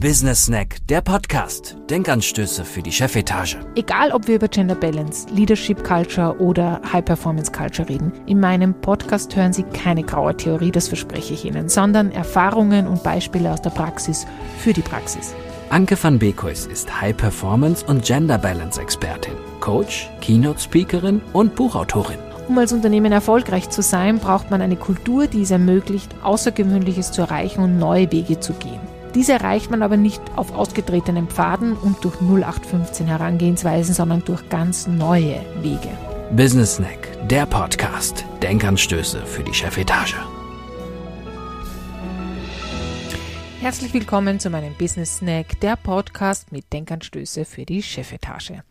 Business Snack, der Podcast. Denkanstöße für die Chefetage. Egal, ob wir über Gender Balance, Leadership Culture oder High Performance Culture reden, in meinem Podcast hören Sie keine graue Theorie, das verspreche ich Ihnen, sondern Erfahrungen und Beispiele aus der Praxis für die Praxis. Anke van Beekhuis ist High Performance und Gender Balance Expertin, Coach, Keynote Speakerin und Buchautorin. Um als Unternehmen erfolgreich zu sein, braucht man eine Kultur, die es ermöglicht, Außergewöhnliches zu erreichen und neue Wege zu gehen. Diese erreicht man aber nicht auf ausgetretenen Pfaden und durch 0815 Herangehensweisen, sondern durch ganz neue Wege. Business Snack, der Podcast. Denkanstöße für die Chefetage. Herzlich willkommen zu meinem Business Snack, der Podcast mit Denkanstöße für die Chefetage.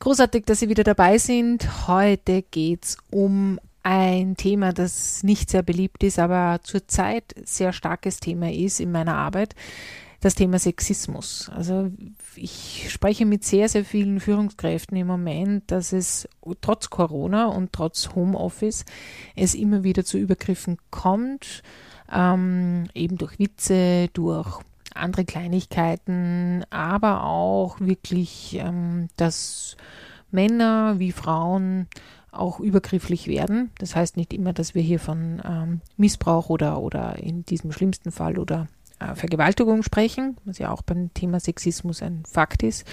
Großartig, dass Sie wieder dabei sind. Heute geht's um ein Thema, das nicht sehr beliebt ist, aber zurzeit sehr starkes Thema ist in meiner Arbeit. Das Thema Sexismus. Also ich spreche mit sehr, sehr vielen Führungskräften im Moment, dass es trotz Corona und trotz Homeoffice es immer wieder zu Übergriffen kommt ähm, eben durch Witze, durch andere Kleinigkeiten, aber auch wirklich, ähm, dass Männer wie Frauen auch übergrifflich werden. Das heißt nicht immer, dass wir hier von ähm, Missbrauch oder, oder in diesem schlimmsten Fall oder äh, Vergewaltigung sprechen, was ja auch beim Thema Sexismus ein Fakt ist,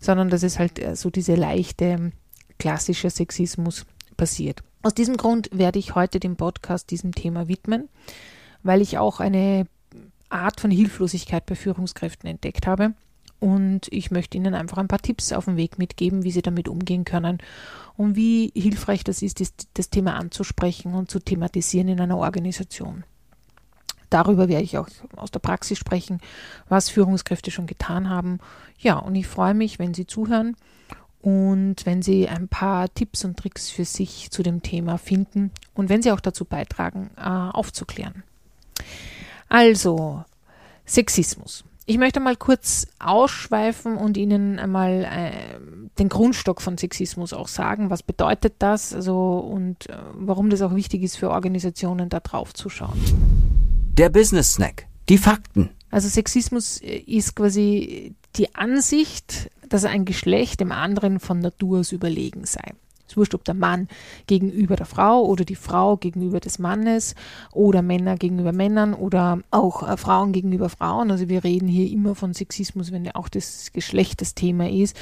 sondern dass es halt äh, so diese leichte klassische Sexismus passiert. Aus diesem Grund werde ich heute den Podcast diesem Thema widmen weil ich auch eine Art von Hilflosigkeit bei Führungskräften entdeckt habe. Und ich möchte Ihnen einfach ein paar Tipps auf den Weg mitgeben, wie Sie damit umgehen können und wie hilfreich das ist, das, Thema anzusprechen und zu thematisieren in einer Organisation. Darüber werde ich auch aus der Praxis sprechen, was Führungskräfte schon getan haben. Ja, und ich freue mich, wenn Sie zuhören und wenn Sie ein paar Tipps und Tricks für sich zu dem Thema finden und wenn Sie auch dazu beitragen, äh, aufzuklären. Also, Sexismus. Ich möchte mal kurz ausschweifen und Ihnen einmal äh, den Grundstock von Sexismus auch sagen. Was bedeutet das? Also, und äh, warum das auch wichtig ist für Organisationen, da drauf zu schauen. Der Business Snack. Die Fakten. Also Sexismus äh, ist quasi die Ansicht, dass ein Geschlecht dem anderen von Natur aus überlegen sei. Ist wurscht, ob der Mann gegenüber der Frau oder die Frau gegenüber des Mannes oder Männer gegenüber Männern oder auch äh, Frauen gegenüber Frauen. Also wir reden hier immer von Sexismus, wenn ja auch das Geschlecht das Thema ist.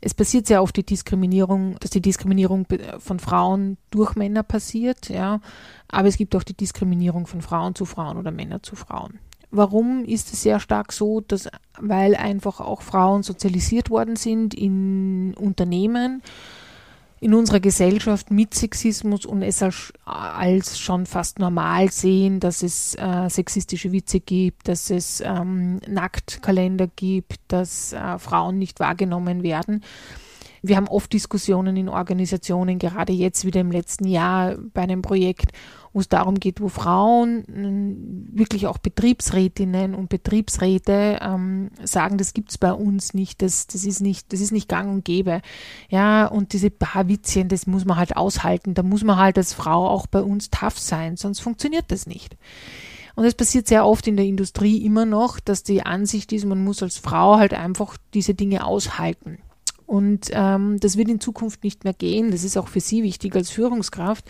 Es passiert sehr oft die Diskriminierung, dass die Diskriminierung von Frauen durch Männer passiert, ja. Aber es gibt auch die Diskriminierung von Frauen zu Frauen oder Männer zu Frauen. Warum ist es sehr stark so? Dass, weil einfach auch Frauen sozialisiert worden sind in Unternehmen in unserer Gesellschaft mit Sexismus und es als, als schon fast normal sehen, dass es äh, sexistische Witze gibt, dass es ähm, Nacktkalender gibt, dass äh, Frauen nicht wahrgenommen werden. Wir haben oft Diskussionen in Organisationen, gerade jetzt wieder im letzten Jahr bei einem Projekt, wo es darum geht, wo Frauen, mm, wirklich auch Betriebsrätinnen und Betriebsräte ähm, sagen, das gibt's bei uns nicht, das, das ist nicht, das ist nicht gang und gäbe. Ja, und diese paar Witzchen, das muss man halt aushalten. Da muss man halt als Frau auch bei uns tough sein, sonst funktioniert das nicht. Und es passiert sehr oft in der Industrie immer noch, dass die Ansicht ist, man muss als Frau halt einfach diese Dinge aushalten. Und ähm, das wird in Zukunft nicht mehr gehen. Das ist auch für Sie wichtig als Führungskraft,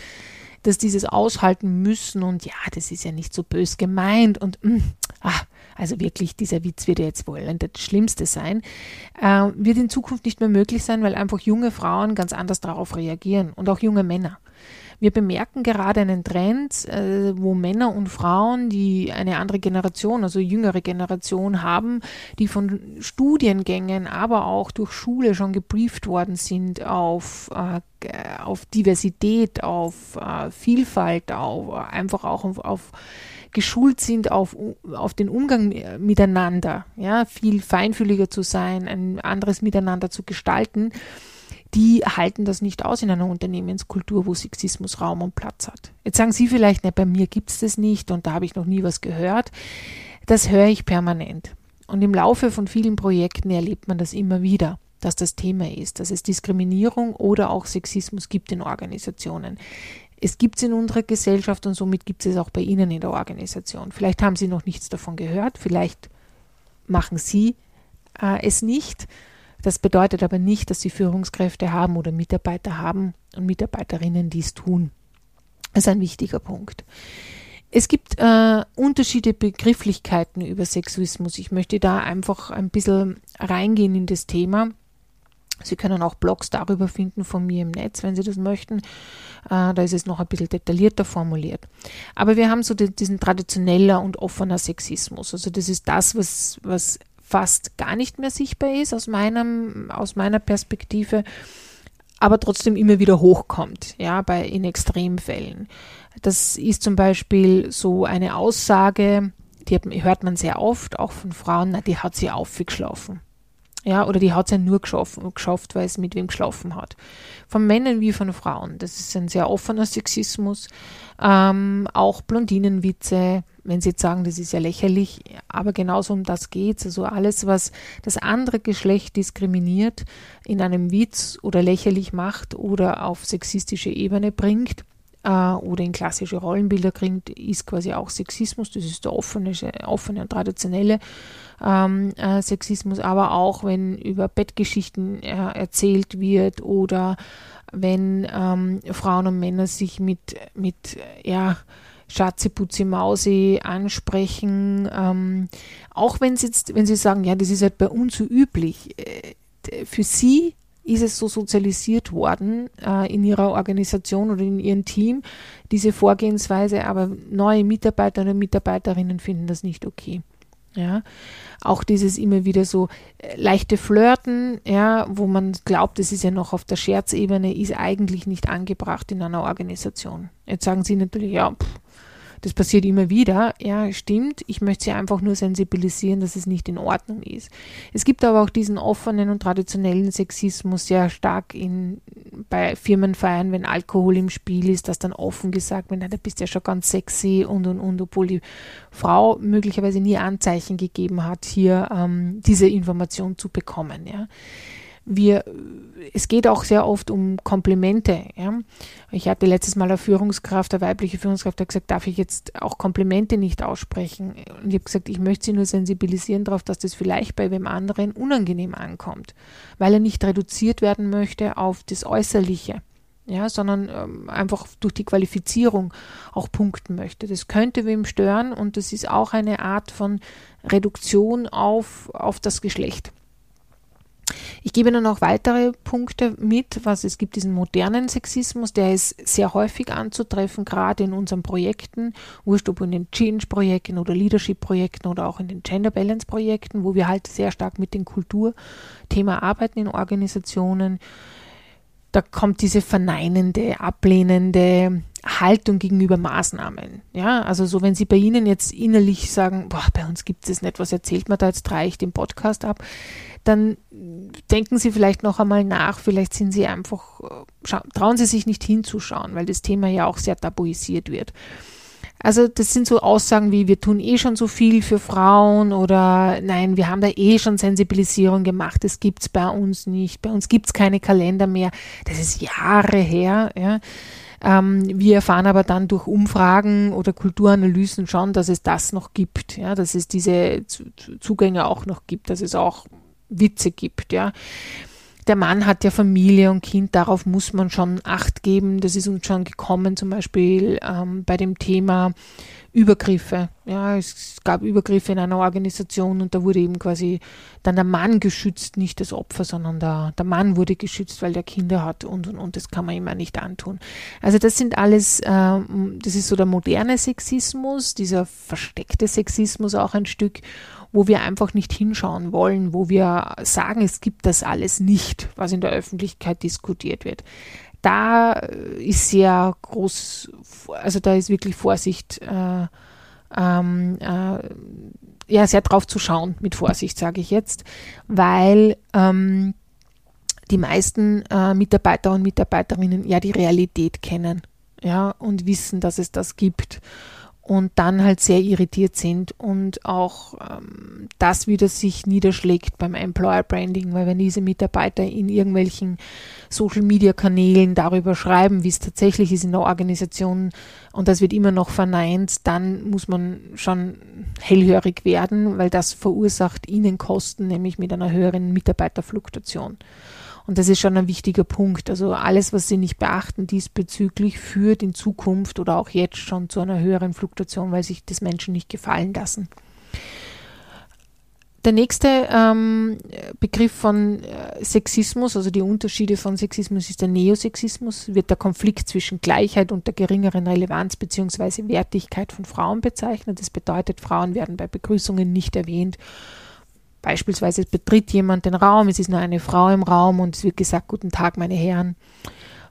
dass dieses aushalten müssen und ja, das ist ja nicht so bös gemeint und mh, mm, ah, also wirklich, dieser Witz wird ja jetzt wohl das Schlimmste sein, äh, wird in Zukunft nicht mehr möglich sein, weil einfach junge Frauen ganz anders darauf reagieren und auch junge Männer. Wir bemerken gerade einen Trend, äh, wo Männer und Frauen, die eine andere Generation, also jüngere Generation haben, die von Studiengängen, aber auch durch Schule schon gebrieft worden sind auf, äh, auf Diversität, auf äh, Vielfalt, auf, einfach auch auf, auf geschult sind auf, auf den Umgang miteinander, ja, viel feinfühliger zu sein, ein anderes Miteinander zu gestalten die halten das nicht aus in einer Unternehmenskultur, wo Sexismus Raum und Platz hat. Jetzt sagen Sie vielleicht, ne, bei mir gibt es das nicht und da habe ich noch nie was gehört. Das höre ich permanent. Und im Laufe von vielen Projekten erlebt man das immer wieder, dass das Thema ist, dass es Diskriminierung oder auch Sexismus gibt in Organisationen. Es gibt es in unserer Gesellschaft und somit gibt es es auch bei Ihnen in der Organisation. Vielleicht haben Sie noch nichts davon gehört, vielleicht machen sie äh, es nicht. Das bedeutet aber nicht, dass sie Führungskräfte haben oder Mitarbeiter haben und Mitarbeiterinnen dies tun. Das ist ein wichtiger Punkt. Es gibt äh, unterschiedliche Begrifflichkeiten über Sexismus. Ich möchte da einfach ein bisschen reingehen in das Thema. Sie können auch Blogs darüber finden von mir im Netz, wenn Sie das möchten. Äh, da ist es noch ein bisschen detaillierter formuliert. Aber wir haben so die, diesen traditioneller und offener Sexismus. Also das ist das, was, was fast gar nicht mehr sichtbar ist aus, meinem, aus meiner Perspektive, aber trotzdem immer wieder hochkommt, ja, bei, in Extremfällen. Das ist zum Beispiel so eine Aussage, die hört man sehr oft, auch von Frauen, na, die hat sie aufgeschlafen. Ja, oder die hat es ja nur geschaffen, geschafft, weil es mit wem geschlafen hat. Von Männern wie von Frauen. Das ist ein sehr offener Sexismus. Ähm, auch Blondinenwitze, wenn Sie jetzt sagen, das ist ja lächerlich, aber genauso um das geht es. Also alles, was das andere Geschlecht diskriminiert, in einem Witz oder lächerlich macht oder auf sexistische Ebene bringt, äh, oder in klassische Rollenbilder kriegt, ist quasi auch Sexismus. Das ist der offene, offene und traditionelle ähm, äh, Sexismus, aber auch wenn über Bettgeschichten äh, erzählt wird oder wenn ähm, Frauen und Männer sich mit, mit ja, Schatze, Putzi, Mausi ansprechen, ähm, auch wenn sie, jetzt, wenn sie sagen, ja, das ist halt bei uns so üblich. Äh, für sie ist es so sozialisiert worden äh, in ihrer Organisation oder in ihrem Team, diese Vorgehensweise, aber neue Mitarbeiter oder Mitarbeiterinnen finden das nicht okay. Ja, auch dieses immer wieder so äh, leichte Flirten, ja, wo man glaubt, es ist ja noch auf der Scherzebene, ist eigentlich nicht angebracht in einer Organisation. Jetzt sagen sie natürlich, ja, pff, das passiert immer wieder. Ja, stimmt. Ich möchte sie einfach nur sensibilisieren, dass es nicht in Ordnung ist. Es gibt aber auch diesen offenen und traditionellen Sexismus sehr stark in, bei Firmenfeiern, wenn Alkohol im Spiel ist, dass dann offen gesagt wird, da bist ja schon ganz sexy und und und, obwohl die Frau möglicherweise nie Anzeichen gegeben hat, hier ähm, diese Information zu bekommen. Ja wir, es geht auch sehr oft um Komplimente. Ja. Ich hatte letztes Mal eine Führungskraft, eine weibliche Führungskraft, der gesagt, darf ich jetzt auch Komplimente nicht aussprechen? Und ich habe gesagt, ich möchte sie nur sensibilisieren darauf, dass das vielleicht bei wem anderen unangenehm ankommt, weil er nicht reduziert werden möchte auf das Äußerliche. Ja, sondern ähm, einfach durch die Qualifizierung auch punkten möchte. Das könnte wem stören und das ist auch eine Art von Reduktion auf, auf das Geschlecht. Ich gebe dann noch weitere Punkte mit, was es gibt diesen modernen Sexismus, der ist sehr häufig anzutreffen, gerade in unseren Projekten, wurscht ob in den Change-Projekten oder Leadership-Projekten oder auch in den Gender Balance-Projekten, wo wir halt sehr stark mit dem Kulturthema arbeiten in Organisationen. Da kommt diese verneinende, ablehnende Haltung gegenüber Maßnahmen. Ja, also so, wenn Sie bei Ihnen jetzt innerlich sagen, boah, bei uns gibt es nicht, was erzählt man da, jetzt drehe ich den Podcast ab, dann denken Sie vielleicht noch einmal nach, vielleicht sind Sie einfach, trauen Sie sich nicht hinzuschauen, weil das Thema ja auch sehr tabuisiert wird. Also das sind so Aussagen wie, wir tun eh schon so viel für Frauen oder nein, wir haben da eh schon Sensibilisierung gemacht, das gibt es bei uns nicht, bei uns gibt es keine Kalender mehr, das ist Jahre her. Ja. Ähm, wir erfahren aber dann durch Umfragen oder Kulturanalysen schon, dass es das noch gibt, ja, dass es diese Zugänge auch noch gibt, dass es auch Witze gibt, ja. Der Mann hat ja Familie und Kind, darauf muss man schon Acht geben. Das ist uns schon gekommen, zum Beispiel ähm, bei dem Thema Übergriffe. Ja, es gab Übergriffe in einer Organisation und da wurde eben quasi dann der Mann geschützt, nicht das Opfer, sondern der, der Mann wurde geschützt, weil der Kinder hat und und und. Das kann man immer nicht antun. Also das sind alles, ähm, das ist so der moderne Sexismus, dieser versteckte Sexismus auch ein Stück wo wir einfach nicht hinschauen wollen, wo wir sagen, es gibt das alles nicht, was in der Öffentlichkeit diskutiert wird. Da ist sehr groß, also da ist wirklich Vorsicht, äh, ähm, äh, ja, sehr drauf zu schauen, mit Vorsicht sage ich jetzt, weil ähm, die meisten äh, Mitarbeiter und Mitarbeiterinnen ja die Realität kennen, ja, und wissen, dass es das gibt und dann halt sehr irritiert sind und auch ähm, das wieder sich niederschlägt beim Employer Branding, weil wenn diese Mitarbeiter in irgendwelchen Social Media Kanälen darüber schreiben, wie es tatsächlich ist in der Organisation und das wird immer noch verneint, dann muss man schon hellhörig werden, weil das verursacht ihnen Kosten, nämlich mit einer höheren Mitarbeiterfluktuation. Und das ist schon ein wichtiger Punkt. Also alles, was Sie nicht beachten diesbezüglich, führt in Zukunft oder auch jetzt schon zu einer höheren Fluktuation, weil sich das Menschen nicht gefallen lassen. Der nächste ähm, Begriff von äh, Sexismus, also die Unterschiede von Sexismus, ist der Neosexismus. Wird der Konflikt zwischen Gleichheit und der geringeren Relevanz bzw. Wertigkeit von Frauen bezeichnet. Das bedeutet, Frauen werden bei Begrüßungen nicht erwähnt Beispielsweise betritt jemand den Raum, es ist nur eine Frau im Raum und es wird gesagt, guten Tag, meine Herren.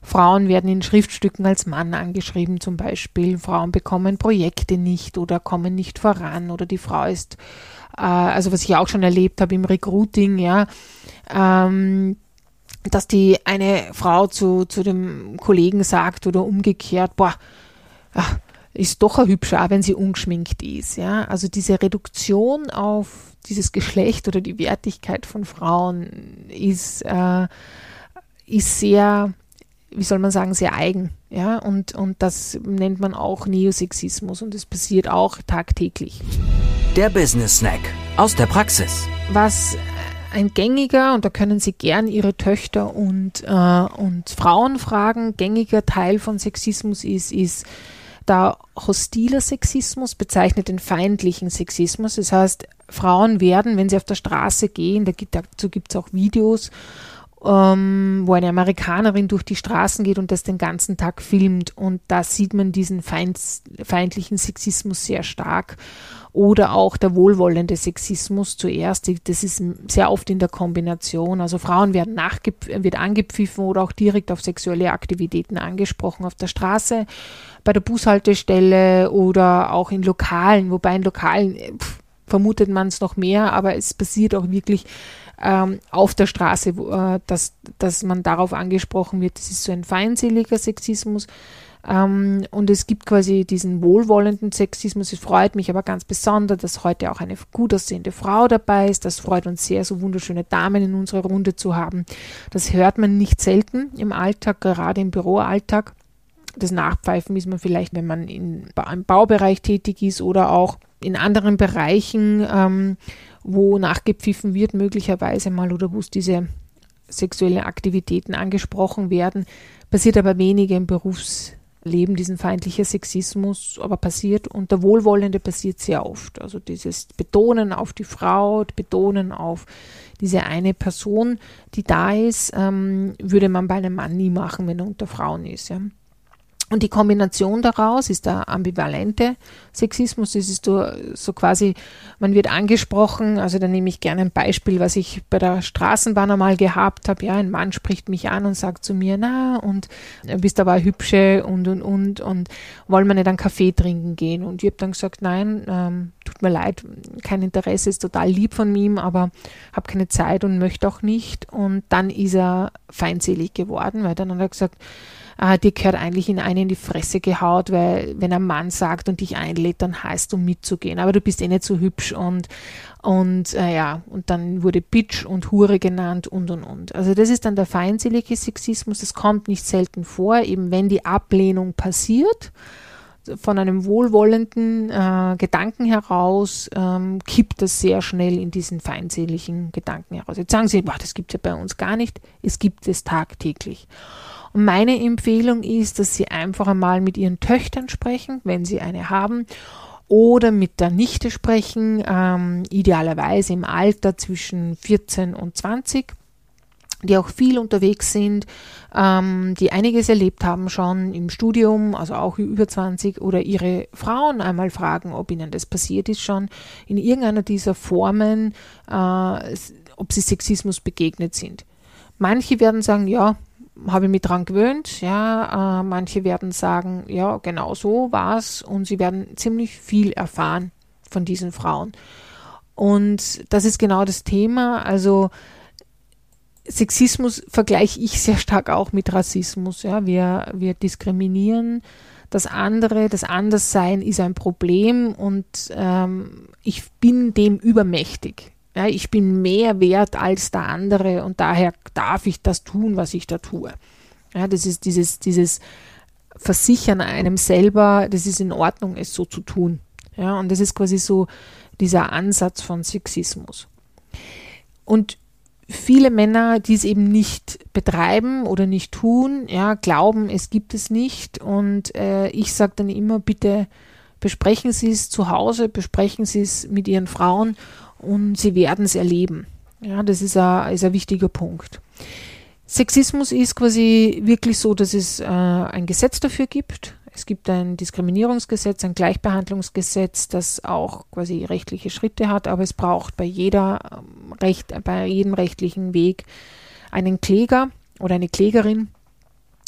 Frauen werden in Schriftstücken als Mann angeschrieben zum Beispiel. Frauen bekommen Projekte nicht oder kommen nicht voran oder die Frau ist, äh, also was ich auch schon erlebt habe im Recruiting, ja, ähm, dass die eine Frau zu, zu dem Kollegen sagt oder umgekehrt, boah, ach, ist doch ein hübscher, auch wenn sie ungeschminkt ist. Ja? Also diese Reduktion auf dieses Geschlecht oder die Wertigkeit von Frauen ist, äh, ist sehr, wie soll man sagen, sehr eigen. Ja? Und, und das nennt man auch Neosexismus und es passiert auch tagtäglich. Der Business Snack aus der Praxis. Was ein gängiger, und da können Sie gern Ihre Töchter und, äh, und Frauen fragen, gängiger Teil von Sexismus ist, ist da hostiler Sexismus bezeichnet den feindlichen Sexismus. Das heißt, Frauen werden, wenn sie auf der Straße gehen, dazu gibt es auch Videos, ähm, wo eine Amerikanerin durch die Straßen geht und das den ganzen Tag filmt. Und da sieht man diesen feind, feindlichen Sexismus sehr stark. Oder auch der wohlwollende Sexismus zuerst. Das ist sehr oft in der Kombination. Also Frauen werden wird angepfiffen oder auch direkt auf sexuelle Aktivitäten angesprochen auf der Straße, bei der Bushaltestelle oder auch in Lokalen. Wobei in Lokalen pff, vermutet man es noch mehr, aber es passiert auch wirklich ähm, auf der Straße, wo, äh, dass, dass man darauf angesprochen wird. Das ist so ein feindseliger Sexismus. Ähm, und es gibt quasi diesen wohlwollenden Sexismus. Es freut mich aber ganz besonders, dass heute auch eine gut aussehende Frau dabei ist. Das freut uns sehr, so wunderschöne Damen in unserer Runde zu haben. Das hört man nicht selten im Alltag, gerade im Büroalltag. Das Nachpfeifen ist man vielleicht, wenn man in, im Baubereich tätig ist oder auch in anderen Bereichen, ähm, wo nachgepfiffen wird, möglicherweise mal oder wo es diese sexuellen Aktivitäten angesprochen werden, passiert aber weniger im Berufsleben, diesen feindlicher Sexismus, aber passiert und der Wohlwollende passiert sehr oft. Also dieses Betonen auf die Frau, Betonen auf diese eine Person, die da ist, ähm, würde man bei einem Mann nie machen, wenn er unter Frauen ist. Ja. Und die Kombination daraus ist der ambivalente Sexismus. Das ist so, quasi, man wird angesprochen, also da nehme ich gerne ein Beispiel, was ich bei der Straßenbahn einmal gehabt habe. Ja, ein Mann spricht mich an und sagt zu mir, na, und du bist aber hübsche und, und, und, und wollen wir nicht einen Kaffee trinken gehen? Und ich habe dann gesagt, nein, ähm, tut mir leid, kein Interesse, ist total lieb von ihm, aber habe keine Zeit und möchte auch nicht. Und dann ist er feindselig geworden, weil dann hat er gesagt, äh, dir gehört eigentlich in eine in die Fresse gehaut, weil wenn ein Mann sagt und dich einlädt, dann heißt du mitzugehen, aber du bist eh nicht so hübsch und und äh, ja, und dann wurde Bitch und Hure genannt und und und. Also das ist dann der feindselige Sexismus, das kommt nicht selten vor, eben wenn die Ablehnung passiert von einem wohlwollenden äh, Gedanken heraus ähm, kippt das sehr schnell in diesen feindseligen Gedanken heraus. Jetzt sagen Sie, boah, das gibt es ja bei uns gar nicht. Es gibt es tagtäglich. Und meine Empfehlung ist, dass Sie einfach einmal mit Ihren Töchtern sprechen, wenn Sie eine haben, oder mit der Nichte sprechen, ähm, idealerweise im Alter zwischen 14 und 20 die auch viel unterwegs sind, ähm, die einiges erlebt haben schon im Studium, also auch über 20, oder ihre Frauen einmal fragen, ob ihnen das passiert ist schon in irgendeiner dieser Formen, äh, ob sie Sexismus begegnet sind. Manche werden sagen, ja, habe ich mich dran gewöhnt. Ja, äh, manche werden sagen, ja, genau so war es und sie werden ziemlich viel erfahren von diesen Frauen. Und das ist genau das Thema. Also Sexismus vergleiche ich sehr stark auch mit Rassismus. Ja, wir, wir diskriminieren das andere, das Anderssein ist ein Problem und ähm, ich bin dem übermächtig. Ja, ich bin mehr wert als der andere und daher darf ich das tun, was ich da tue. Ja, das ist dieses, dieses Versichern einem selber, das ist in Ordnung, es so zu tun. Ja, und das ist quasi so dieser Ansatz von Sexismus. Und viele Männer, die es eben nicht betreiben oder nicht tun, ja, glauben, es gibt es nicht. Und äh, ich sage dann immer, bitte besprechen Sie es zu Hause, besprechen Sie es mit Ihren Frauen und Sie werden es erleben. Ja, das ist ein, ist ein wichtiger Punkt. Sexismus ist quasi wirklich so, dass es äh, ein Gesetz dafür gibt. Es gibt ein Diskriminierungsgesetz, ein Gleichbehandlungsgesetz, das auch quasi rechtliche Schritte hat, aber es braucht bei jeder ähm, Recht, bei jedem rechtlichen Weg einen Kläger oder eine Klägerin.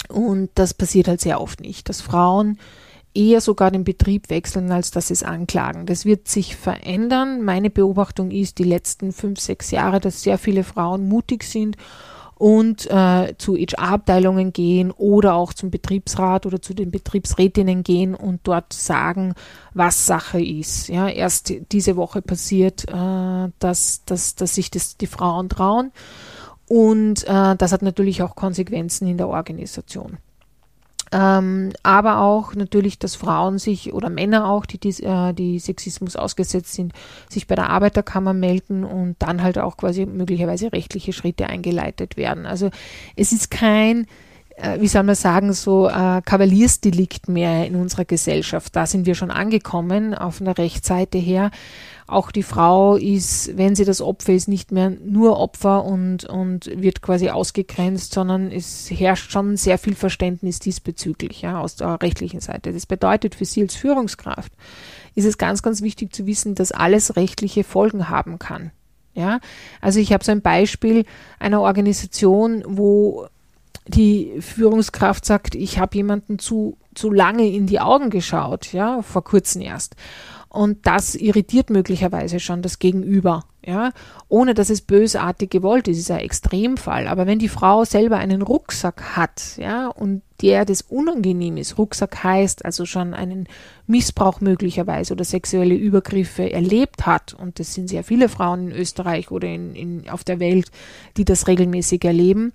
Und das passiert halt sehr oft nicht, dass Frauen eher sogar den Betrieb wechseln, als dass sie es anklagen. Das wird sich verändern. Meine Beobachtung ist die letzten fünf, sechs Jahre, dass sehr viele Frauen mutig sind und äh, zu HR-Abteilungen gehen oder auch zum Betriebsrat oder zu den Betriebsrätinnen gehen und dort sagen, was Sache ist. Ja, erst diese Woche passiert, äh, dass, dass, dass sich das die Frauen trauen und äh, das hat natürlich auch Konsequenzen in der Organisation. Ähm, aber auch natürlich, dass Frauen sich oder Männer auch, die, die, äh, die Sexismus ausgesetzt sind, sich bei der Arbeiterkammer melden und dann halt auch quasi möglicherweise rechtliche Schritte eingeleitet werden. Also es ist kein wie soll man sagen, so äh, Kavaliersdelikt mehr in unserer Gesellschaft. Da sind wir schon angekommen auf einer Rechtsseite her. Auch die Frau ist, wenn sie das Opfer ist, nicht mehr nur Opfer und, und wird quasi ausgegrenzt, sondern es herrscht schon sehr viel Verständnis diesbezüglich, ja, aus der rechtlichen Seite. Das bedeutet für sie als Führungskraft, ist es ganz, ganz wichtig zu wissen, dass alles rechtliche Folgen haben kann. Ja, also ich habe so ein Beispiel einer Organisation, wo die Führungskraft sagt, ich habe jemanden zu, zu lange in die Augen geschaut, ja, vor kurzem erst. Und das irritiert möglicherweise schon das Gegenüber, ja, ohne dass es bösartig gewollt ist, ist ein Extremfall. Aber wenn die Frau selber einen Rucksack hat, ja, und der das unangenehm ist, Rucksack heißt also schon einen Missbrauch möglicherweise oder sexuelle Übergriffe erlebt hat, und das sind sehr viele Frauen in Österreich oder in, in, auf der Welt, die das regelmäßig erleben,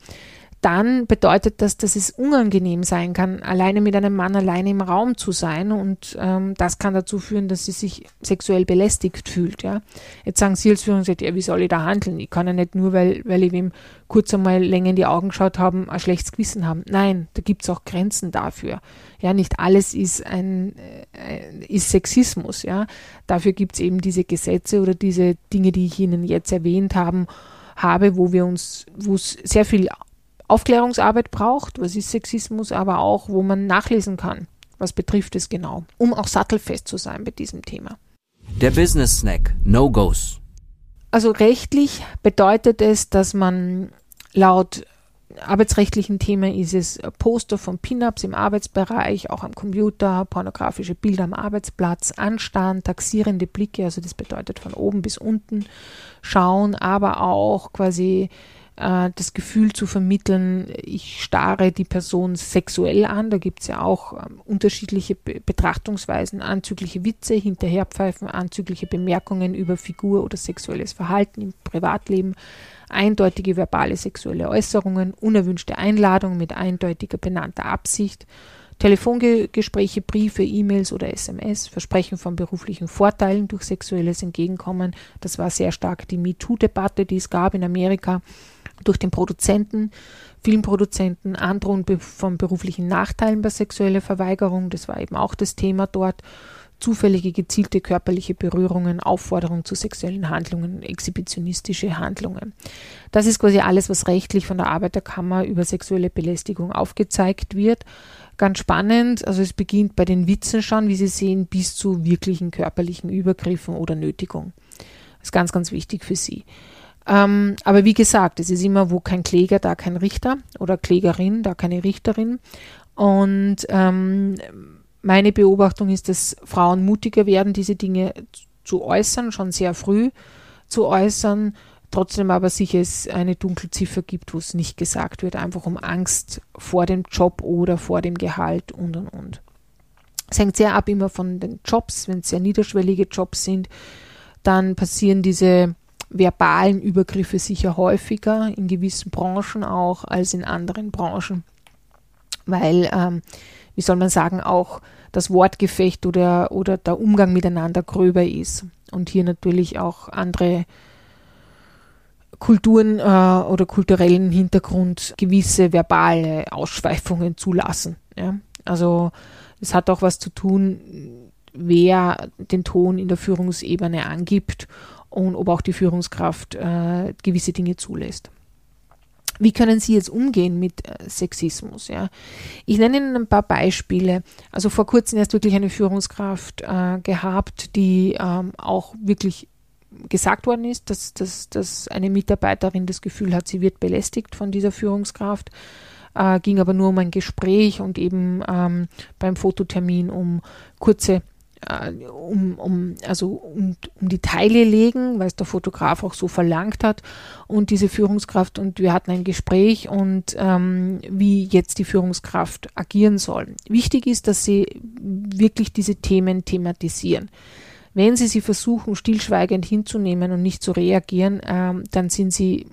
dann bedeutet das, dass es unangenehm sein kann, alleine mit einem Mann alleine im Raum zu sein und ähm, das kann dazu führen, dass sie sich sexuell belästigt fühlt. Ja. Jetzt sagen Sie als Führungskraft, ja, wie soll ich da handeln? Ich kann ja nicht nur, weil, weil ich ihm kurz einmal länger in die Augen geschaut habe, ein schlechtes Gewissen haben. Nein, da gibt es auch Grenzen dafür. Ja, nicht alles ist ein äh, ist Sexismus. Ja. Dafür gibt es eben diese Gesetze oder diese Dinge, die ich Ihnen jetzt erwähnt haben, habe, wo wir uns, wo es sehr viel Aufklärungsarbeit braucht, was ist Sexismus, aber auch, wo man nachlesen kann, was betrifft es genau, um auch sattelfest zu sein bei diesem Thema. Der Business Snack, No-Gos. Also rechtlich bedeutet es, dass man laut arbeitsrechtlichen Themen ist es Poster von Pin-ups im Arbeitsbereich, auch am Computer, pornografische Bilder am Arbeitsplatz, Anstand, taxierende Blicke, also das bedeutet von oben bis unten schauen, aber auch quasi äh, das Gefühl zu vermitteln, ich starre die Person sexuell an. Da gibt es ja auch ähm, unterschiedliche Be Betrachtungsweisen, anzügliche Witze, Hinterherpfeifen, anzügliche Bemerkungen über Figur oder sexuelles Verhalten im Privatleben, eindeutige verbale sexuelle Äußerungen, unerwünschte Einladungen mit eindeutiger benannter Absicht, Telefongespräche, Briefe, E-Mails oder SMS, Versprechen von beruflichen Vorteilen durch sexuelles Entgegenkommen. Das war sehr stark die MeToo-Debatte, die es gab in Amerika durch den Produzenten, Filmproduzenten, Androhung von beruflichen Nachteilen bei sexueller Verweigerung, das war eben auch das Thema dort, zufällige gezielte körperliche Berührungen, Aufforderung zu sexuellen Handlungen, exhibitionistische Handlungen. Das ist quasi alles, was rechtlich von der Arbeiterkammer über sexuelle Belästigung aufgezeigt wird. Ganz spannend, also es beginnt bei den Witzen schon, wie Sie sehen, bis zu wirklichen körperlichen Übergriffen oder Nötigung. Das ist ganz, ganz wichtig für Sie. Ähm, aber wie gesagt, es ist immer, wo kein Kläger, da kein Richter oder Klägerin, da keine Richterin. Und ähm, meine Beobachtung ist, dass Frauen mutiger werden, diese Dinge zu äußern, schon sehr früh zu äußern, trotzdem aber sich es eine Dunkelziffer gibt, wo es nicht gesagt wird, einfach um Angst vor dem Job oder vor dem Gehalt und und und. Es hängt sehr ab immer von den Jobs, wenn es sehr niederschwellige Jobs sind, dann passieren diese verbalen Übergriffe sicher häufiger in gewissen Branchen auch als in anderen Branchen, weil, ähm, wie soll man sagen, auch das Wortgefecht oder, oder der Umgang miteinander gröber ist und hier natürlich auch andere Kulturen äh, oder kulturellen Hintergrund gewisse verbale Ausschweifungen zulassen. Ja? Also es hat auch was zu tun, wer den Ton in der Führungsebene angibt und ob auch die Führungskraft äh, gewisse Dinge zulässt. Wie können Sie jetzt umgehen mit äh, Sexismus? Ja? Ich nenne Ihnen ein paar Beispiele. Also vor kurzem erst wirklich eine Führungskraft äh, gehabt, die ähm, auch wirklich gesagt worden ist, dass, dass, dass eine Mitarbeiterin das Gefühl hat, sie wird belästigt von dieser Führungskraft. Äh, ging aber nur um ein Gespräch und eben ähm, beim Fototermin um kurze um, um, also um, um die Teile legen, weil es der Fotograf auch so verlangt hat und diese Führungskraft und wir hatten ein Gespräch und ähm, wie jetzt die Führungskraft agieren soll. Wichtig ist, dass sie wirklich diese Themen thematisieren. Wenn sie sie versuchen, stillschweigend hinzunehmen und nicht zu reagieren, ähm, dann sind sie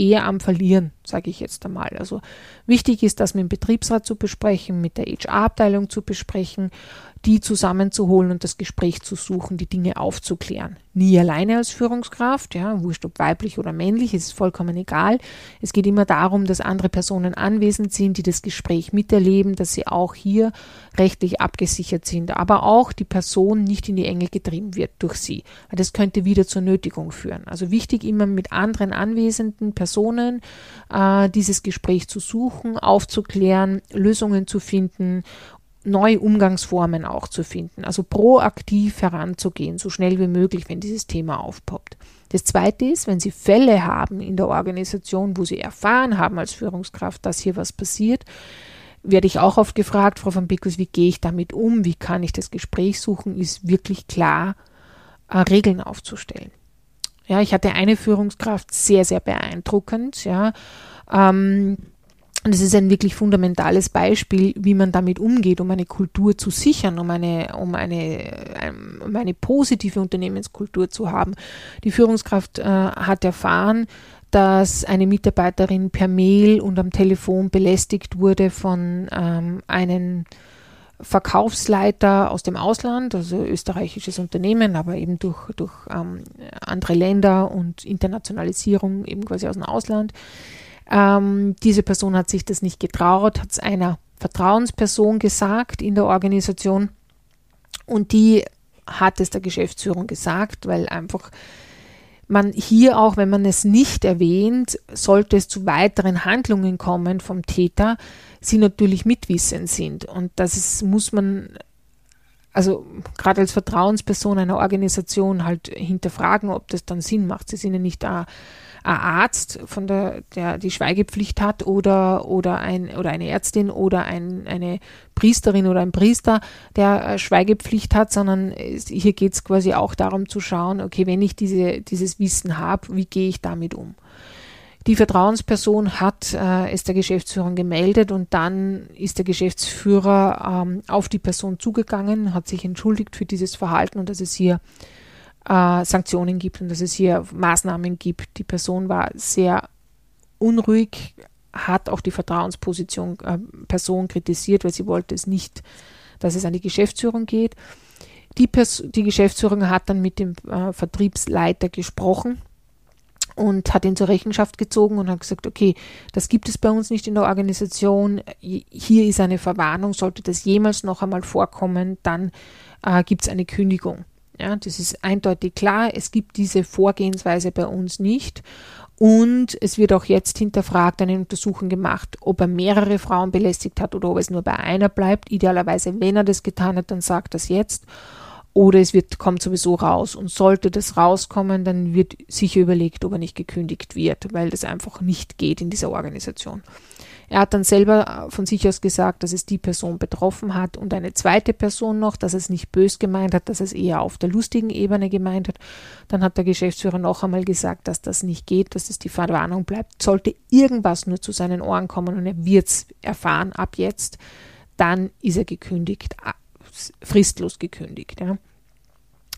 eher am Verlieren, sage ich jetzt einmal. Also wichtig ist, das mit dem Betriebsrat zu besprechen, mit der HR-Abteilung zu besprechen, die zusammenzuholen und das Gespräch zu suchen, die Dinge aufzuklären. Nie alleine als Führungskraft, ja, wurscht ob weiblich oder männlich, ist vollkommen egal. Es geht immer darum, dass andere Personen anwesend sind, die das Gespräch miterleben, dass sie auch hier rechtlich abgesichert sind, aber auch die Person nicht in die Enge getrieben wird durch sie. Das könnte wieder zur Nötigung führen. Also wichtig immer mit anderen anwesenden Personen äh, dieses Gespräch zu suchen, aufzuklären, Lösungen zu finden neue Umgangsformen auch zu finden, also proaktiv heranzugehen, so schnell wie möglich, wenn dieses Thema aufpoppt. Das Zweite ist, wenn Sie Fälle haben in der Organisation, wo Sie erfahren haben als Führungskraft, dass hier was passiert, werde ich auch oft gefragt, Frau van Bickus, wie gehe ich damit um, wie kann ich das Gespräch suchen, ist wirklich klar, äh, Regeln aufzustellen. Ja, ich hatte eine Führungskraft sehr, sehr beeindruckend, ja, ähm, und es ist ein wirklich fundamentales Beispiel, wie man damit umgeht, um eine Kultur zu sichern, um eine, um eine, um eine positive Unternehmenskultur zu haben. Die Führungskraft äh, hat erfahren, dass eine Mitarbeiterin per Mail und am Telefon belästigt wurde von ähm, einem Verkaufsleiter aus dem Ausland, also österreichisches Unternehmen, aber eben durch, durch ähm, andere Länder und Internationalisierung eben quasi aus dem Ausland ähm, diese Person hat sich das nicht getraut, hat es einer Vertrauensperson gesagt in der Organisation und die hat es der Geschäftsführung gesagt, weil einfach man hier auch, wenn man es nicht erwähnt, sollte es zu weiteren Handlungen kommen vom Täter, sie natürlich mitwissend sind. Und das ist, muss man also gerade als Vertrauensperson einer Organisation halt hinterfragen, ob das dann Sinn macht. Sie sind ja nicht da Arzt, von der, der die Schweigepflicht hat oder, oder, ein, oder eine Ärztin oder ein, eine Priesterin oder ein Priester, der Schweigepflicht hat, sondern hier geht es quasi auch darum zu schauen, okay, wenn ich diese, dieses Wissen habe, wie gehe ich damit um? Die Vertrauensperson hat äh, es der Geschäftsführung gemeldet und dann ist der Geschäftsführer ähm, auf die Person zugegangen, hat sich entschuldigt für dieses Verhalten und dass es hier äh, Sanktionen gibt und dass es hier Maßnahmen gibt. Die Person war sehr unruhig, hat auch die Vertrauensposition äh, Person kritisiert, weil sie wollte es nicht, dass es an die Geschäftsführung geht. Die, Pers die Geschäftsführung hat dann mit dem äh, Vertriebsleiter gesprochen und hat ihn zur Rechenschaft gezogen und hat gesagt, okay, das gibt es bei uns nicht in der Organisation, hier ist eine Verwarnung, sollte das jemals noch einmal vorkommen, dann äh, gibt es eine Kündigung. Ja, das ist eindeutig klar. Es gibt diese Vorgehensweise bei uns nicht. Und es wird auch jetzt hinterfragt, eine Untersuchung gemacht, ob er mehrere Frauen belästigt hat oder ob es nur bei einer bleibt. Idealerweise, wenn er das getan hat, dann sagt das jetzt. Oder es wird, kommt sowieso raus. Und sollte das rauskommen, dann wird sicher überlegt, ob er nicht gekündigt wird, weil das einfach nicht geht in dieser Organisation. Er hat dann selber von sich aus gesagt, dass es die Person betroffen hat und eine zweite Person noch, dass es nicht bös gemeint hat, dass es eher auf der lustigen Ebene gemeint hat. Dann hat der Geschäftsführer noch einmal gesagt, dass das nicht geht, dass es die Verwarnung bleibt. Sollte irgendwas nur zu seinen Ohren kommen und er wird es erfahren ab jetzt, dann ist er gekündigt. fristlos gekündigt. Ja.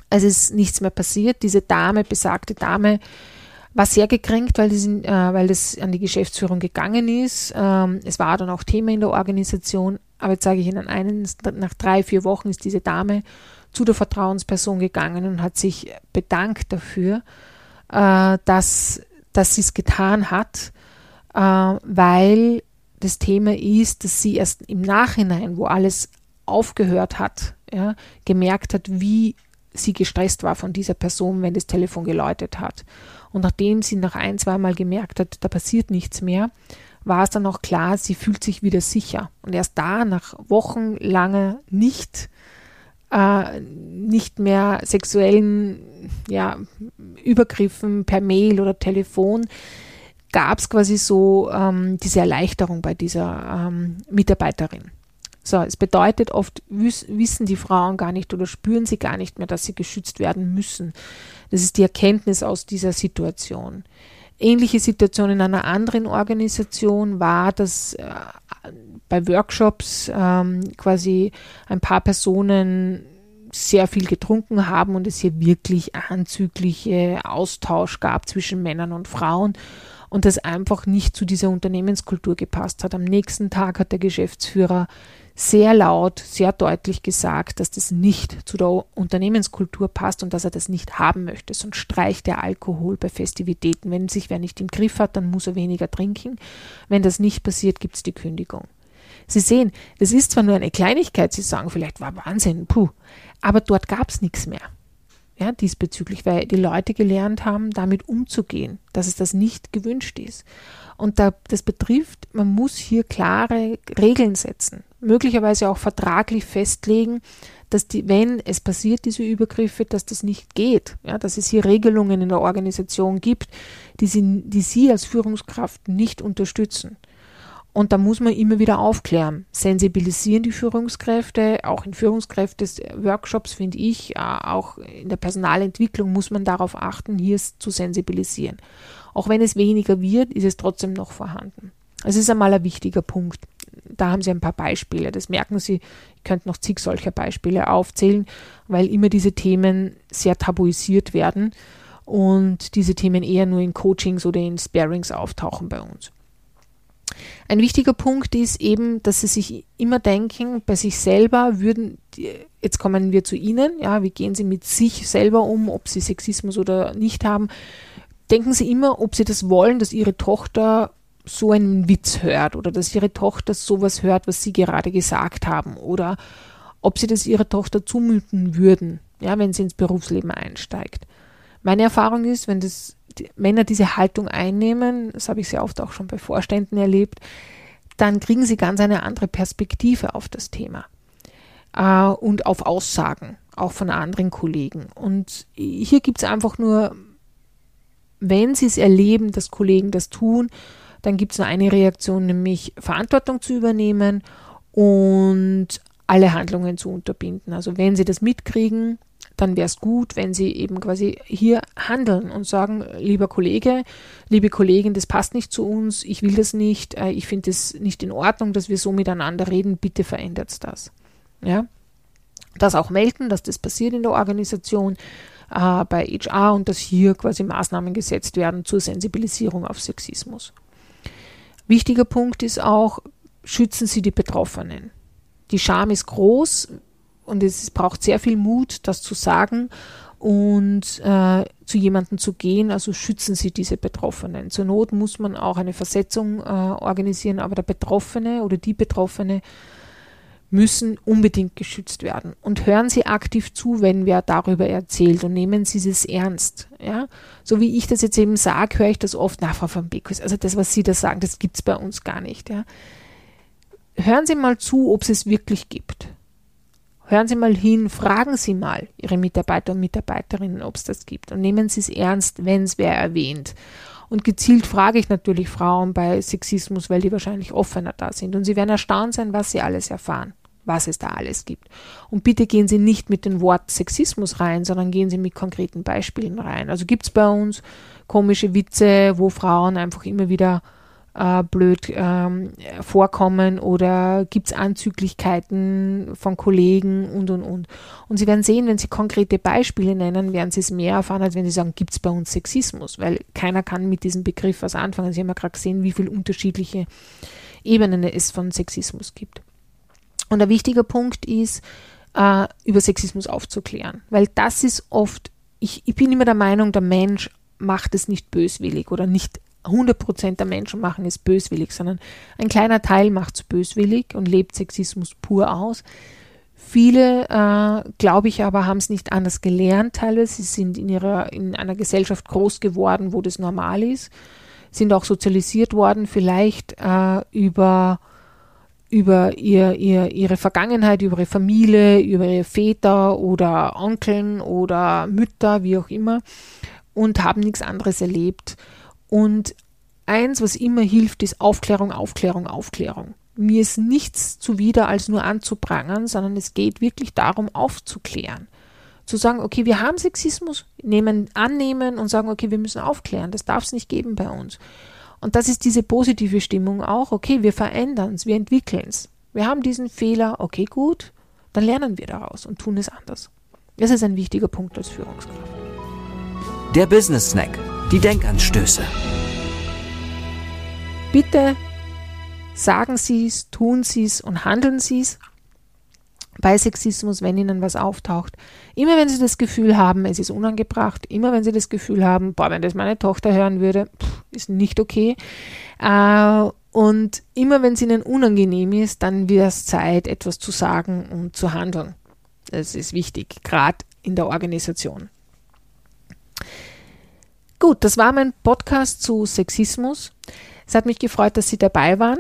Also ist nichts mehr passiert. Diese Dame, besagte Dame, war sehr gekränkt, weil das, äh, weil das an die Geschäftsführung gegangen ist. Ähm, es war dann auch Thema in der Organisation. Aber jetzt sage ich Ihnen einen, nach drei, vier Wochen ist diese Dame zu der Vertrauensperson gegangen und hat sich bedankt dafür, äh, dass, dass sie es getan hat, äh, weil das Thema ist, dass sie erst im Nachhinein, wo alles aufgehört hat, ja, gemerkt hat, wie sie gestresst war von dieser Person, wenn das Telefon geläutet hat. Und nachdem sie nach ein, zweimal gemerkt hat, da passiert nichts mehr, war es dann auch klar, sie fühlt sich wieder sicher. Und erst da, nach wochenlanger nicht, äh, nicht mehr sexuellen ja, Übergriffen per Mail oder Telefon, gab es quasi so ähm, diese Erleichterung bei dieser ähm, Mitarbeiterin. So, es bedeutet oft wissen die Frauen gar nicht oder spüren sie gar nicht mehr, dass sie geschützt werden müssen. Das ist die Erkenntnis aus dieser Situation. Ähnliche Situation in einer anderen Organisation war, dass äh, bei Workshops ähm, quasi ein paar Personen sehr viel getrunken haben und es hier wirklich anzügliche Austausch gab zwischen Männern und Frauen und das einfach nicht zu dieser Unternehmenskultur gepasst hat. Am nächsten Tag hat der Geschäftsführer sehr laut, sehr deutlich gesagt, dass das nicht zu der Unternehmenskultur passt und dass er das nicht haben möchte. Sonst streicht er Alkohol bei Festivitäten. Wenn sich wer nicht im Griff hat, dann muss er weniger trinken. Wenn das nicht passiert, gibt es die Kündigung. Sie sehen, das ist zwar nur eine Kleinigkeit, Sie sagen vielleicht war Wahnsinn, puh, aber dort gab es nichts mehr. Ja, diesbezüglich, weil die Leute gelernt haben, damit umzugehen, dass es das nicht gewünscht ist. Und da, das betrifft, man muss hier klare Regeln setzen möglicherweise auch vertraglich festlegen, dass die, wenn es passiert, diese Übergriffe, dass das nicht geht, ja, dass es hier Regelungen in der Organisation gibt, die sie, die sie als Führungskraft nicht unterstützen. Und da muss man immer wieder aufklären, sensibilisieren die Führungskräfte, auch in Führungskräfte-Workshops finde ich, äh, auch in der Personalentwicklung muss man darauf achten, hier zu sensibilisieren. Auch wenn es weniger wird, ist es trotzdem noch vorhanden. Es ist einmal ein wichtiger Punkt da haben Sie ein paar Beispiele. Das merken Sie, ich könnte noch zig solcher Beispiele aufzählen, weil immer diese Themen sehr tabuisiert werden und diese Themen eher nur in Coachings oder in Sparings auftauchen bei uns. Ein wichtiger Punkt ist eben, dass sie sich immer denken, bei sich selber würden, jetzt kommen wir zu Ihnen, ja, wie gehen Sie mit sich selber um, ob Sie Sexismus oder nicht haben. Denken Sie immer, ob Sie das wollen, dass Ihre Tochter so einen Witz hört oder dass ihre Tochter sowas hört, was sie gerade gesagt haben oder ob sie das ihrer Tochter zumuten würden, ja, wenn sie ins Berufsleben einsteigt. Meine Erfahrung ist, wenn das die Männer diese Haltung einnehmen, das habe ich sehr oft auch schon bei Vorständen erlebt, dann kriegen sie ganz eine andere Perspektive auf das Thema äh, und auf Aussagen, auch von anderen Kollegen. Und hier gibt es einfach nur, wenn sie es erleben, dass Kollegen das tun, dann gibt es nur eine Reaktion, nämlich Verantwortung zu übernehmen und alle Handlungen zu unterbinden. Also wenn Sie das mitkriegen, dann wäre es gut, wenn Sie eben quasi hier handeln und sagen, lieber Kollege, liebe Kollegin, das passt nicht zu uns, ich will das nicht, äh, ich finde es nicht in Ordnung, dass wir so miteinander reden, bitte verändert das. Ja? Das auch melden, dass das passiert in der Organisation äh, bei HR und dass hier quasi Maßnahmen gesetzt werden zur Sensibilisierung auf Sexismus. Wichtiger Punkt ist auch, schützen Sie die Betroffenen. Die Scham ist groß und es braucht sehr viel Mut, das zu sagen und äh, zu jemandem zu gehen. Also schützen Sie diese Betroffenen. Zur Not muss man auch eine Versetzung äh, organisieren, aber der Betroffene oder die Betroffene müssen unbedingt geschützt werden. Und hören Sie aktiv zu, wenn wer darüber erzählt und nehmen Sie es ernst. Ja? So wie ich das jetzt eben sage, höre ich das oft, na, Frau van Beekus, also das, was Sie da sagen, das gibt es bei uns gar nicht. Ja? Hören Sie mal zu, ob es es wirklich gibt. Hören Sie mal hin, fragen Sie mal Ihre Mitarbeiter und Mitarbeiterinnen, ob es das gibt. Und nehmen Sie es ernst, wenn es wer erwähnt. Und gezielt frage ich natürlich Frauen bei Sexismus, weil die wahrscheinlich offener da sind. Und sie werden erstaunt sein, was sie alles erfahren was es da alles gibt. Und bitte gehen Sie nicht mit dem Wort Sexismus rein, sondern gehen Sie mit konkreten Beispielen rein. Also gibt es bei uns komische Witze, wo Frauen einfach immer wieder äh, blöd ähm, vorkommen oder gibt es Anzüglichkeiten von Kollegen und und und. Und Sie werden sehen, wenn Sie konkrete Beispiele nennen, werden Sie es mehr erfahren, als wenn Sie sagen, gibt es bei uns Sexismus, weil keiner kann mit diesem Begriff was anfangen. Sie haben ja gerade gesehen, wie viele unterschiedliche Ebenen es von Sexismus gibt. Und ein wichtiger Punkt ist, äh, über Sexismus aufzuklären, weil das ist oft, ich, ich bin immer der Meinung, der Mensch macht es nicht böswillig oder nicht 100% der Menschen machen es böswillig, sondern ein kleiner Teil macht es böswillig und lebt Sexismus pur aus. Viele, äh, glaube ich aber, haben es nicht anders gelernt teilweise. Sie sind in, ihrer, in einer Gesellschaft groß geworden, wo das normal ist, sind auch sozialisiert worden, vielleicht äh, über, über ihr, ihr, ihre Vergangenheit, über ihre Familie, über ihre Väter oder Onkeln oder Mütter, wie auch immer, und haben nichts anderes erlebt und eins, was immer hilft, ist Aufklärung, Aufklärung, Aufklärung. Mir ist nichts zuwider, als nur anzuprangern, sondern es geht wirklich darum, aufzuklären. Zu sagen, okay, wir haben Sexismus, nehmen, annehmen und sagen, okay, wir müssen aufklären. Das darf es nicht geben bei uns. Und das ist diese positive Stimmung auch. Okay, wir verändern es, wir entwickeln es. Wir haben diesen Fehler, okay, gut, dann lernen wir daraus und tun es anders. Das ist ein wichtiger Punkt als Führungskraft. Der Business Snack die Denkanstöße. Bitte sagen Sie es, tun Sie es und handeln Sie es bei Sexismus, wenn Ihnen was auftaucht. Immer wenn Sie das Gefühl haben, es ist unangebracht, immer wenn Sie das Gefühl haben, boah, wenn das meine Tochter hören würde, pff, ist nicht okay. Äh, und immer wenn es Ihnen unangenehm ist, dann wird es Zeit, etwas zu sagen und zu handeln. Das ist wichtig, gerade in der Organisation. Gut, das war mein Podcast zu Sexismus. Es hat mich gefreut, dass Sie dabei waren.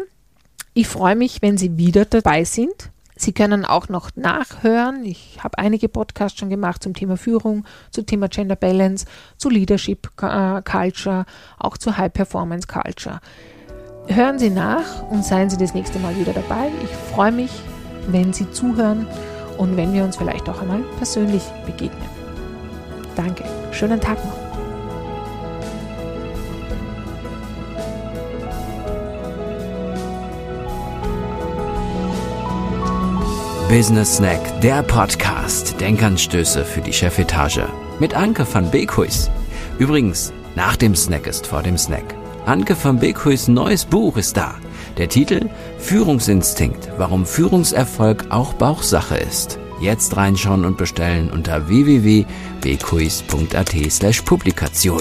Ich freue mich, wenn Sie wieder dabei sind. Sie können auch noch nachhören. Ich habe einige Podcasts schon gemacht zum Thema Führung, zum Thema Gender Balance, zu Leadership äh, Culture, auch zu High Performance Culture. Hören Sie nach und seien Sie das nächste Mal wieder dabei. Ich freue mich, wenn Sie zuhören und wenn wir uns vielleicht auch einmal persönlich begegnen. Danke. Schönen Tag noch. Business Snack, der Podcast. Denkanstöße für die Chefetage. Mit Anke van Beekhuis. Übrigens, nach dem Snack ist vor dem Snack. Anke van Beekhuis neues Buch ist da. Der Titel Führungsinstinkt, warum Führungserfolg auch Bauchsache ist. Jetzt reinschauen und bestellen unter www.beekhuis.at slash Publikation.